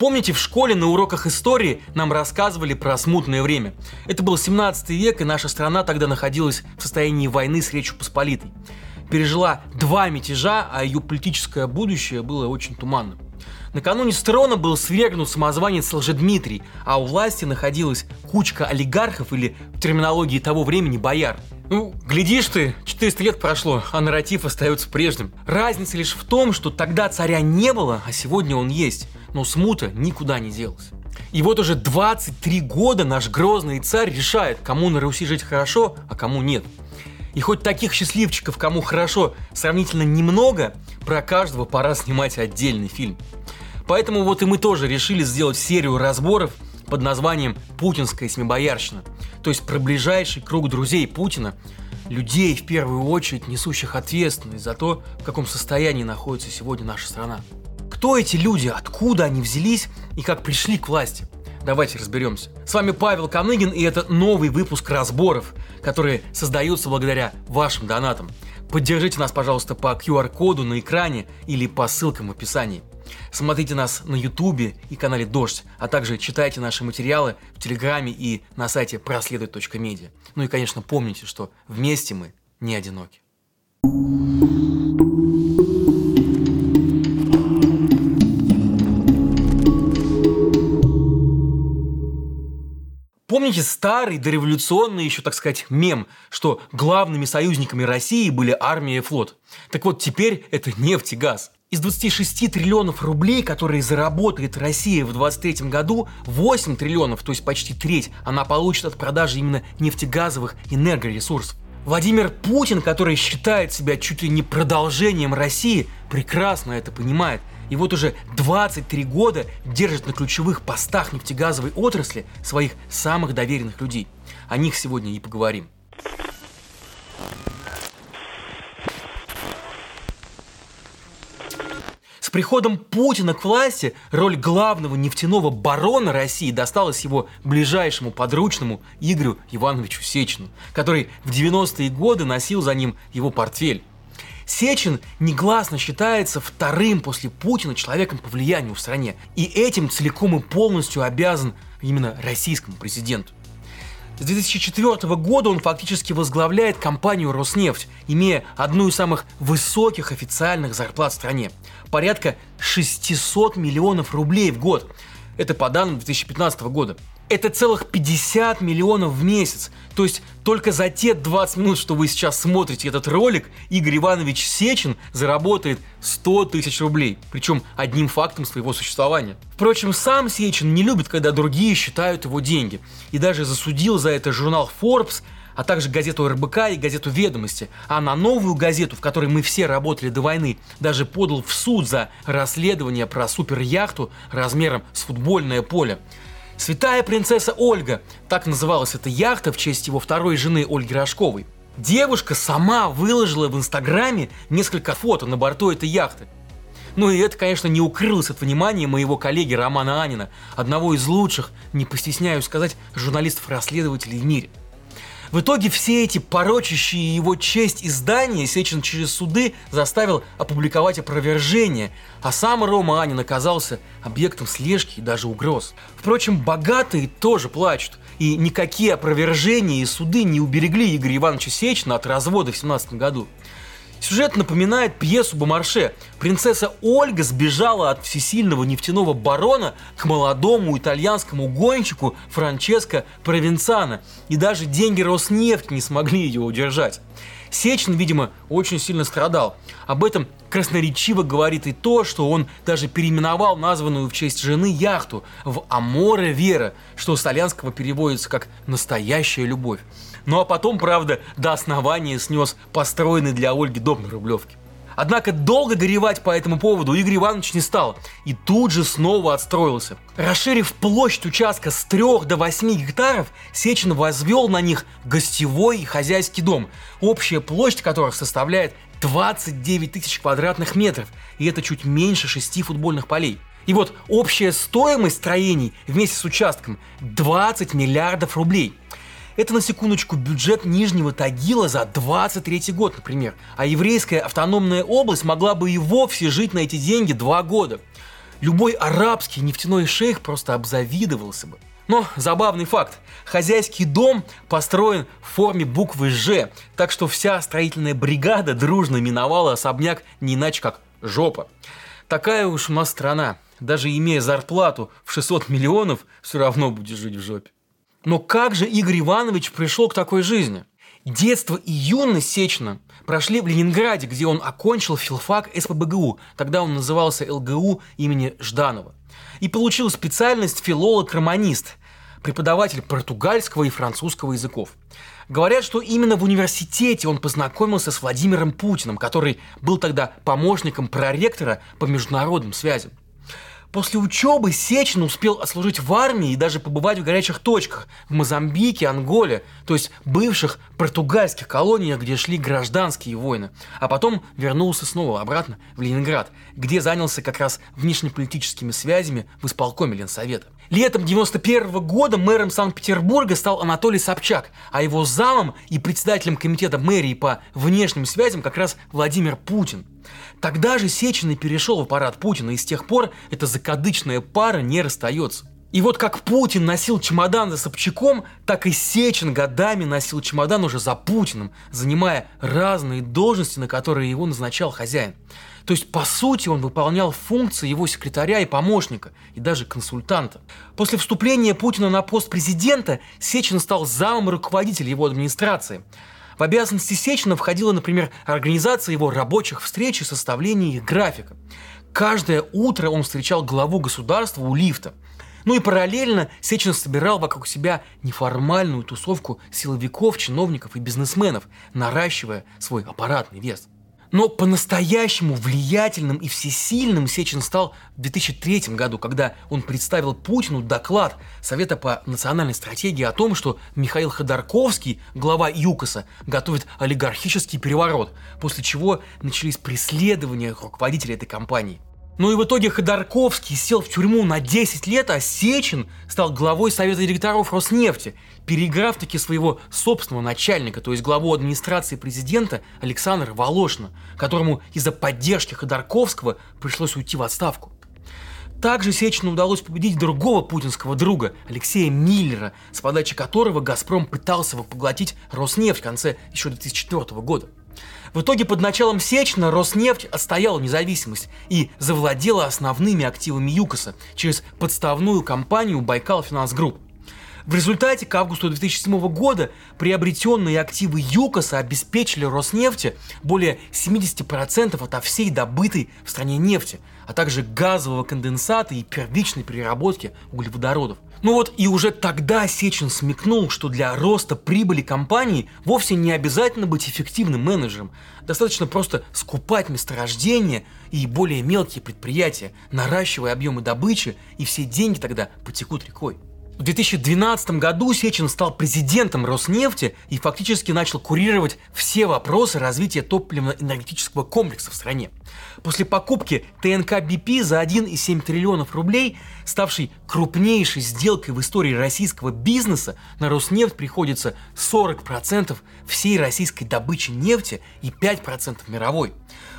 Помните, в школе на уроках истории нам рассказывали про смутное время. Это был 17 век, и наша страна тогда находилась в состоянии войны с Речью Посполитой. Пережила два мятежа, а ее политическое будущее было очень туманным. Накануне с трона был свергнут самозванец Лжедмитрий, а у власти находилась кучка олигархов или в терминологии того времени бояр. Ну, глядишь ты, 400 лет прошло, а нарратив остается прежним. Разница лишь в том, что тогда царя не было, а сегодня он есть но смута никуда не делась. И вот уже 23 года наш грозный царь решает, кому на Руси жить хорошо, а кому нет. И хоть таких счастливчиков, кому хорошо, сравнительно немного, про каждого пора снимать отдельный фильм. Поэтому вот и мы тоже решили сделать серию разборов под названием «Путинская семибоярщина», то есть про ближайший круг друзей Путина, людей в первую очередь несущих ответственность за то, в каком состоянии находится сегодня наша страна. Кто эти люди, откуда они взялись и как пришли к власти? Давайте разберемся. С вами Павел Каныгин, и это новый выпуск разборов, которые создаются благодаря вашим донатам. Поддержите нас, пожалуйста, по QR-коду на экране или по ссылкам в описании. Смотрите нас на Ютубе и канале Дождь, а также читайте наши материалы в Телеграме и на сайте проследуй.медиа. Ну и, конечно, помните, что вместе мы не одиноки. Помните старый дореволюционный еще, так сказать, мем, что главными союзниками России были армия и флот? Так вот, теперь это нефть и газ. Из 26 триллионов рублей, которые заработает Россия в 2023 году, 8 триллионов, то есть почти треть, она получит от продажи именно нефтегазовых энергоресурсов. Владимир Путин, который считает себя чуть ли не продолжением России, прекрасно это понимает и вот уже 23 года держит на ключевых постах нефтегазовой отрасли своих самых доверенных людей. О них сегодня и поговорим. С приходом Путина к власти роль главного нефтяного барона России досталась его ближайшему подручному Игорю Ивановичу Сечину, который в 90-е годы носил за ним его портфель. Сечин негласно считается вторым после Путина человеком по влиянию в стране. И этим целиком и полностью обязан именно российскому президенту. С 2004 года он фактически возглавляет компанию «Роснефть», имея одну из самых высоких официальных зарплат в стране. Порядка 600 миллионов рублей в год. Это по данным 2015 года это целых 50 миллионов в месяц. То есть только за те 20 минут, что вы сейчас смотрите этот ролик, Игорь Иванович Сечин заработает 100 тысяч рублей. Причем одним фактом своего существования. Впрочем, сам Сечин не любит, когда другие считают его деньги. И даже засудил за это журнал Forbes, а также газету РБК и газету «Ведомости», а на новую газету, в которой мы все работали до войны, даже подал в суд за расследование про суперяхту размером с футбольное поле. Святая принцесса Ольга, так называлась эта яхта в честь его второй жены Ольги Рожковой. Девушка сама выложила в Инстаграме несколько фото на борту этой яхты. Ну и это, конечно, не укрылось от внимания моего коллеги Романа Анина, одного из лучших, не постесняюсь сказать, журналистов-расследователей в мире. В итоге все эти порочащие его честь издания Сечин через суды заставил опубликовать опровержение, а сам Рома Анин оказался объектом слежки и даже угроз. Впрочем, богатые тоже плачут, и никакие опровержения и суды не уберегли Игоря Ивановича Сечина от развода в 17 году. Сюжет напоминает пьесу Бомарше. Принцесса Ольга сбежала от всесильного нефтяного барона к молодому итальянскому гонщику Франческо Провенцано. И даже деньги Роснефти не смогли ее удержать. Сечин, видимо, очень сильно страдал. Об этом красноречиво говорит и то, что он даже переименовал названную в честь жены яхту в Аморе Вера, что с итальянского переводится как «настоящая любовь». Ну а потом, правда, до основания снес построенный для Ольги дом на Рублевке. Однако долго горевать по этому поводу Игорь Иванович не стал и тут же снова отстроился. Расширив площадь участка с 3 до 8 гектаров, Сечин возвел на них гостевой и хозяйский дом, общая площадь которых составляет 29 тысяч квадратных метров, и это чуть меньше 6 футбольных полей. И вот общая стоимость строений вместе с участком 20 миллиардов рублей. Это, на секундочку, бюджет Нижнего Тагила за 23 год, например. А еврейская автономная область могла бы и вовсе жить на эти деньги два года. любой арабский нефтяной шейх просто обзавидовался бы. Но забавный факт. Хозяйский дом построен в форме буквы «Ж», так что вся строительная бригада дружно миновала особняк не иначе как жопа. Такая уж у нас страна. Даже имея зарплату в 600 миллионов, все равно будешь жить в жопе. Но как же Игорь Иванович пришел к такой жизни? Детство и юность Сечина прошли в Ленинграде, где он окончил филфак СПБГУ, тогда он назывался ЛГУ имени Жданова, и получил специальность филолог-романист, преподаватель португальского и французского языков. Говорят, что именно в университете он познакомился с Владимиром Путиным, который был тогда помощником проректора по международным связям. После учебы Сечин успел отслужить в армии и даже побывать в горячих точках в Мозамбике, Анголе, то есть бывших португальских колониях, где шли гражданские войны. А потом вернулся снова обратно в Ленинград, где занялся как раз внешнеполитическими связями в исполкоме Ленсовета. Летом 91 -го года мэром Санкт-Петербурга стал Анатолий Собчак, а его замом и председателем комитета мэрии по внешним связям как раз Владимир Путин. Тогда же Сечин и перешел в аппарат Путина, и с тех пор эта закадычная пара не расстается. И вот как Путин носил чемодан за Собчаком, так и Сечин годами носил чемодан уже за Путиным, занимая разные должности, на которые его назначал хозяин. То есть, по сути, он выполнял функции его секретаря и помощника, и даже консультанта. После вступления Путина на пост президента Сечин стал замом руководителя его администрации – в обязанности Сечина входила, например, организация его рабочих встреч и составление их графика. Каждое утро он встречал главу государства у лифта. Ну и параллельно Сечин собирал вокруг себя неформальную тусовку силовиков, чиновников и бизнесменов, наращивая свой аппаратный вес – но по-настоящему влиятельным и всесильным Сечин стал в 2003 году, когда он представил Путину доклад Совета по национальной стратегии о том, что Михаил Ходорковский, глава ЮКОСа, готовит олигархический переворот, после чего начались преследования руководителей этой компании. Ну и в итоге Ходорковский сел в тюрьму на 10 лет, а Сечин стал главой Совета директоров Роснефти, переиграв таки своего собственного начальника, то есть главу администрации президента Александра Волошина, которому из-за поддержки Ходорковского пришлось уйти в отставку. Также Сечину удалось победить другого путинского друга, Алексея Миллера, с подачи которого «Газпром» пытался поглотить Роснефть в конце еще 2004 года. В итоге под началом Сечина Роснефть отстояла независимость и завладела основными активами ЮКОСа через подставную компанию Байкал Финанс Групп. В результате к августу 2007 года приобретенные активы ЮКОСа обеспечили Роснефти более 70% от всей добытой в стране нефти, а также газового конденсата и первичной переработки углеводородов. Ну вот и уже тогда Сечин смекнул, что для роста прибыли компании вовсе не обязательно быть эффективным менеджером. Достаточно просто скупать месторождения и более мелкие предприятия, наращивая объемы добычи, и все деньги тогда потекут рекой. В 2012 году Сечин стал президентом Роснефти и фактически начал курировать все вопросы развития топливно-энергетического комплекса в стране. После покупки ТНК БП за 1,7 триллионов рублей, ставшей крупнейшей сделкой в истории российского бизнеса, на Роснефть приходится 40% всей российской добычи нефти и 5% мировой.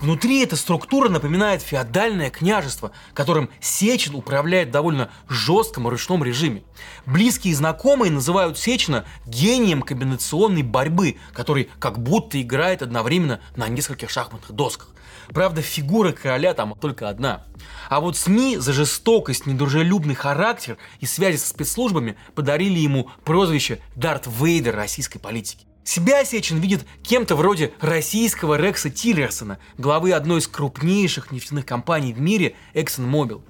Внутри эта структура напоминает феодальное княжество, которым Сечин управляет в довольно жестком ручном режиме. Близкие и знакомые называют Сечина гением комбинационной борьбы, который как будто играет одновременно на нескольких шахматных досках. Правда, фигура короля там только одна. А вот СМИ за жестокость, недружелюбный характер и связи со спецслужбами подарили ему прозвище Дарт Вейдер российской политики. Себя Сечин видит кем-то вроде российского Рекса Тиллерсона, главы одной из крупнейших нефтяных компаний в мире ExxonMobil.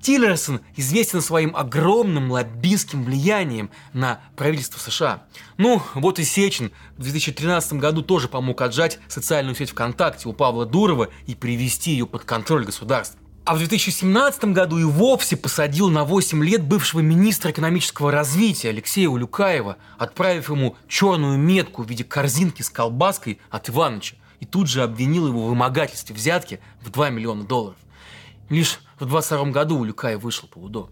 Тиллерсон известен своим огромным лоббистским влиянием на правительство США. Ну, вот и Сечин в 2013 году тоже помог отжать социальную сеть ВКонтакте у Павла Дурова и привести ее под контроль государства. А в 2017 году и вовсе посадил на 8 лет бывшего министра экономического развития Алексея Улюкаева, отправив ему черную метку в виде корзинки с колбаской от Иваныча, и тут же обвинил его в вымогательстве взятки в 2 миллиона долларов. Лишь в 22 году Улюкаев вышел по УДО.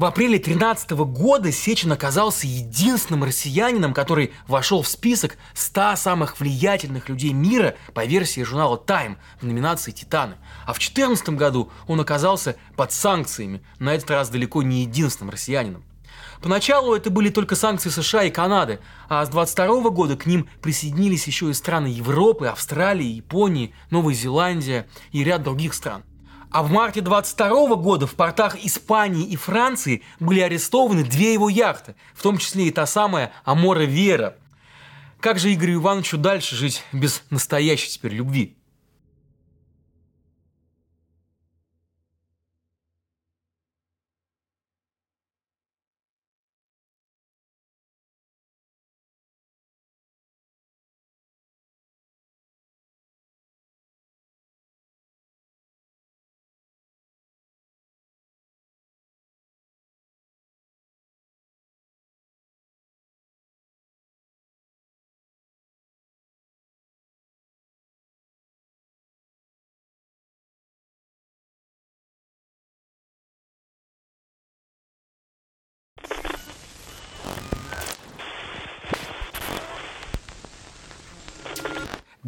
В апреле 13 года Сечин оказался единственным россиянином, который вошел в список 100 самых влиятельных людей мира по версии журнала Time в номинации «Титаны». А в 2014 году он оказался под санкциями, на этот раз далеко не единственным россиянином. Поначалу это были только санкции США и Канады, а с 22 года к ним присоединились еще и страны Европы, Австралии, Японии, Новой Зеландия и ряд других стран. А в марте 22 года в портах Испании и Франции были арестованы две его яхты, в том числе и та самая Амора Вера. Как же Игорю Ивановичу дальше жить без настоящей теперь любви?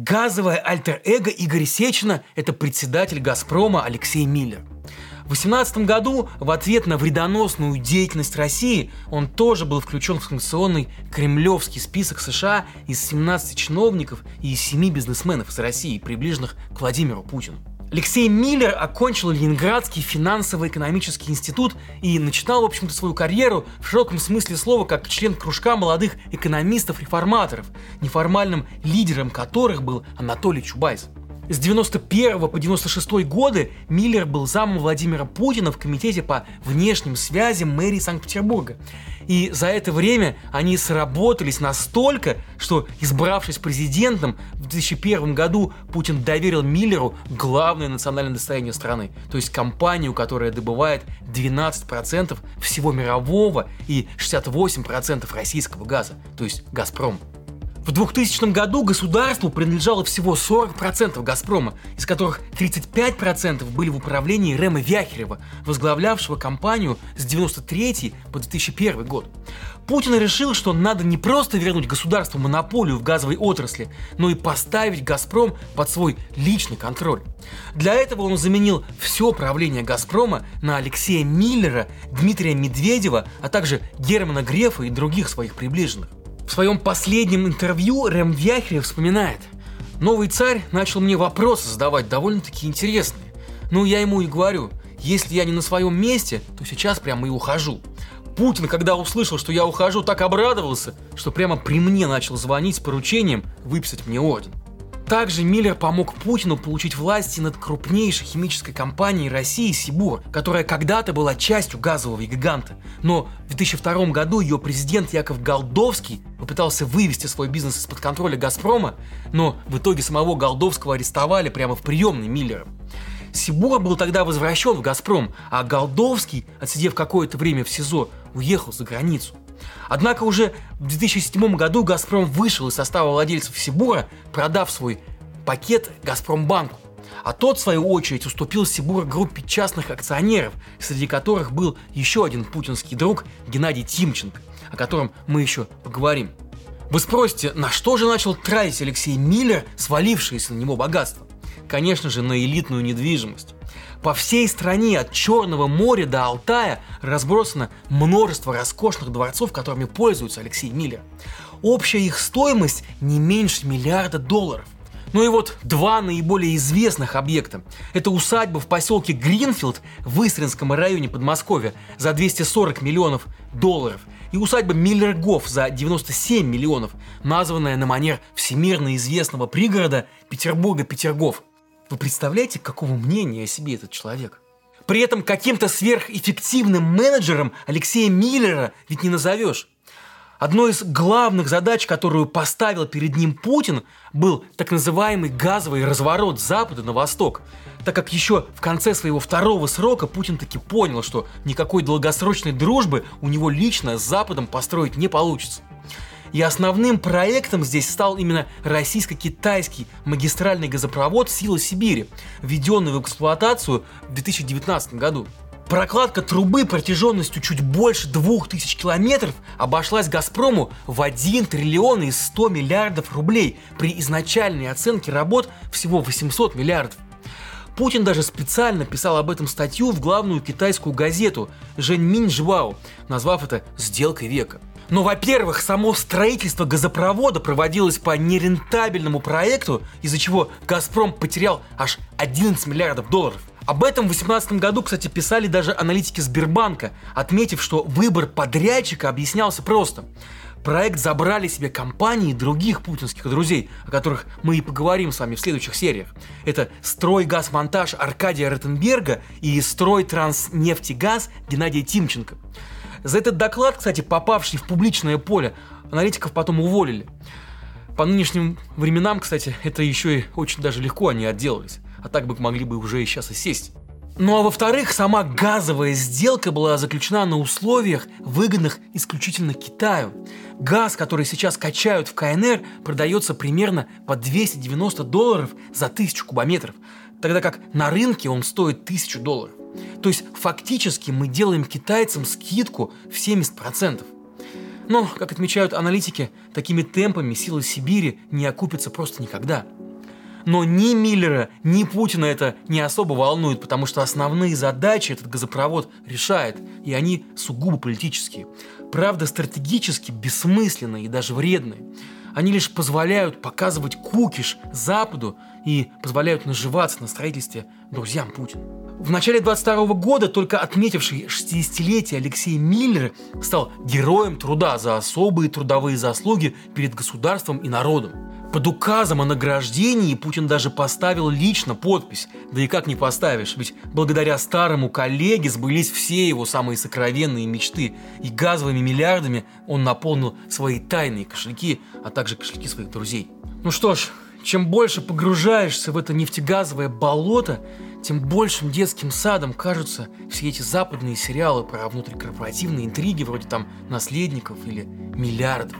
Газовое альтер-эго Игоря Сечина – это председатель «Газпрома» Алексей Миллер. В 2018 году в ответ на вредоносную деятельность России он тоже был включен в санкционный кремлевский список США из 17 чиновников и из 7 бизнесменов из России, приближенных к Владимиру Путину. Алексей Миллер окончил Ленинградский финансово-экономический институт и начинал, в общем-то, свою карьеру в широком смысле слова как член кружка молодых экономистов-реформаторов, неформальным лидером которых был Анатолий Чубайс. С 91 по 96 годы Миллер был замом Владимира Путина в Комитете по внешним связям мэрии Санкт-Петербурга. И за это время они сработались настолько, что, избравшись президентом, в 2001 году Путин доверил Миллеру главное национальное достояние страны, то есть компанию, которая добывает 12% всего мирового и 68% российского газа, то есть «Газпром». В 2000 году государству принадлежало всего 40% «Газпрома», из которых 35% были в управлении Рема Вяхерева, возглавлявшего компанию с 1993 по 2001 год. Путин решил, что надо не просто вернуть государству монополию в газовой отрасли, но и поставить «Газпром» под свой личный контроль. Для этого он заменил все правление «Газпрома» на Алексея Миллера, Дмитрия Медведева, а также Германа Грефа и других своих приближенных. В своем последнем интервью Рэм Вяхерев вспоминает. Новый царь начал мне вопросы задавать довольно-таки интересные. Ну, я ему и говорю, если я не на своем месте, то сейчас прямо и ухожу. Путин, когда услышал, что я ухожу, так обрадовался, что прямо при мне начал звонить с поручением выписать мне орден. Также Миллер помог Путину получить власти над крупнейшей химической компанией России Сибур, которая когда-то была частью газового гиганта. Но в 2002 году ее президент Яков Голдовский попытался вывести свой бизнес из-под контроля «Газпрома», но в итоге самого Голдовского арестовали прямо в приемной Миллера. Сибур был тогда возвращен в «Газпром», а Голдовский, отсидев какое-то время в СИЗО, уехал за границу. Однако уже в 2007 году «Газпром» вышел из состава владельцев Сибура, продав свой пакет «Газпромбанку». А тот, в свою очередь, уступил Сибура группе частных акционеров, среди которых был еще один путинский друг Геннадий Тимченко, о котором мы еще поговорим. Вы спросите, на что же начал тратить Алексей Миллер, свалившееся на него богатство? Конечно же, на элитную недвижимость. По всей стране от Черного моря до Алтая разбросано множество роскошных дворцов, которыми пользуется Алексей Миллер. Общая их стоимость не меньше миллиарда долларов. Ну и вот два наиболее известных объекта. Это усадьба в поселке Гринфилд в Истринском районе Подмосковья за 240 миллионов долларов и усадьба Миллергоф за 97 миллионов, названная на манер всемирно известного пригорода Петербурга-Петергоф. Вы представляете, какого мнения о себе этот человек? При этом каким-то сверхэффективным менеджером Алексея Миллера ведь не назовешь. Одной из главных задач, которую поставил перед ним Путин, был так называемый газовый разворот с запада на восток, так как еще в конце своего второго срока Путин таки понял, что никакой долгосрочной дружбы у него лично с Западом построить не получится. И основным проектом здесь стал именно российско-китайский магистральный газопровод «Сила Сибири», введенный в эксплуатацию в 2019 году. Прокладка трубы протяженностью чуть больше 2000 километров обошлась «Газпрому» в 1 триллион и 100 миллиардов рублей при изначальной оценке работ всего 800 миллиардов. Путин даже специально писал об этом статью в главную китайскую газету «Женьминь Жвао», назвав это «сделкой века». Но, во-первых, само строительство газопровода проводилось по нерентабельному проекту, из-за чего «Газпром» потерял аж 11 миллиардов долларов. Об этом в 2018 году, кстати, писали даже аналитики Сбербанка, отметив, что выбор подрядчика объяснялся просто. Проект забрали себе компании других путинских друзей, о которых мы и поговорим с вами в следующих сериях. Это «Стройгазмонтаж» Аркадия Ротенберга и «Стройтранснефтегаз» Геннадия Тимченко. За этот доклад, кстати, попавший в публичное поле, аналитиков потом уволили. По нынешним временам, кстати, это еще и очень даже легко они отделались а так бы могли бы уже и сейчас и сесть. Ну а во-вторых, сама газовая сделка была заключена на условиях, выгодных исключительно Китаю. Газ, который сейчас качают в КНР, продается примерно по 290 долларов за тысячу кубометров, тогда как на рынке он стоит 1000 долларов. То есть фактически мы делаем китайцам скидку в 70%. Но, как отмечают аналитики, такими темпами силы Сибири не окупятся просто никогда – но ни Миллера, ни Путина это не особо волнует, потому что основные задачи этот газопровод решает, и они сугубо политические. Правда, стратегически бессмысленные и даже вредные. Они лишь позволяют показывать кукиш Западу и позволяют наживаться на строительстве друзьям Путина. В начале 22 года только отметивший 60-летие Алексей Миллер стал героем труда за особые трудовые заслуги перед государством и народом. Под указом о награждении Путин даже поставил лично подпись. Да и как не поставишь, ведь благодаря старому коллеге сбылись все его самые сокровенные мечты. И газовыми миллиардами он наполнил свои тайные кошельки, а также кошельки своих друзей. Ну что ж, чем больше погружаешься в это нефтегазовое болото, тем большим детским садом кажутся все эти западные сериалы про внутрикорпоративные интриги вроде там «Наследников» или «Миллиардов».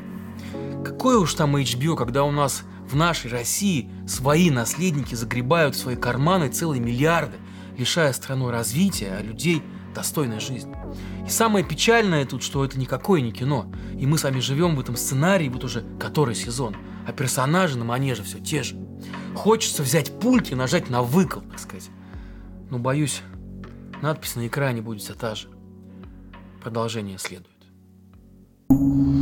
Какое уж там HBO, когда у нас в нашей России свои наследники загребают в свои карманы целые миллиарды, лишая страну развития, а людей достойной жизни. И самое печальное тут, что это никакое не кино, и мы сами живем в этом сценарии вот уже который сезон, а персонажи на манеже все те же. Хочется взять пульт и нажать на выкол, так сказать но, боюсь, надпись на экране будет все та же. Продолжение следует. thank you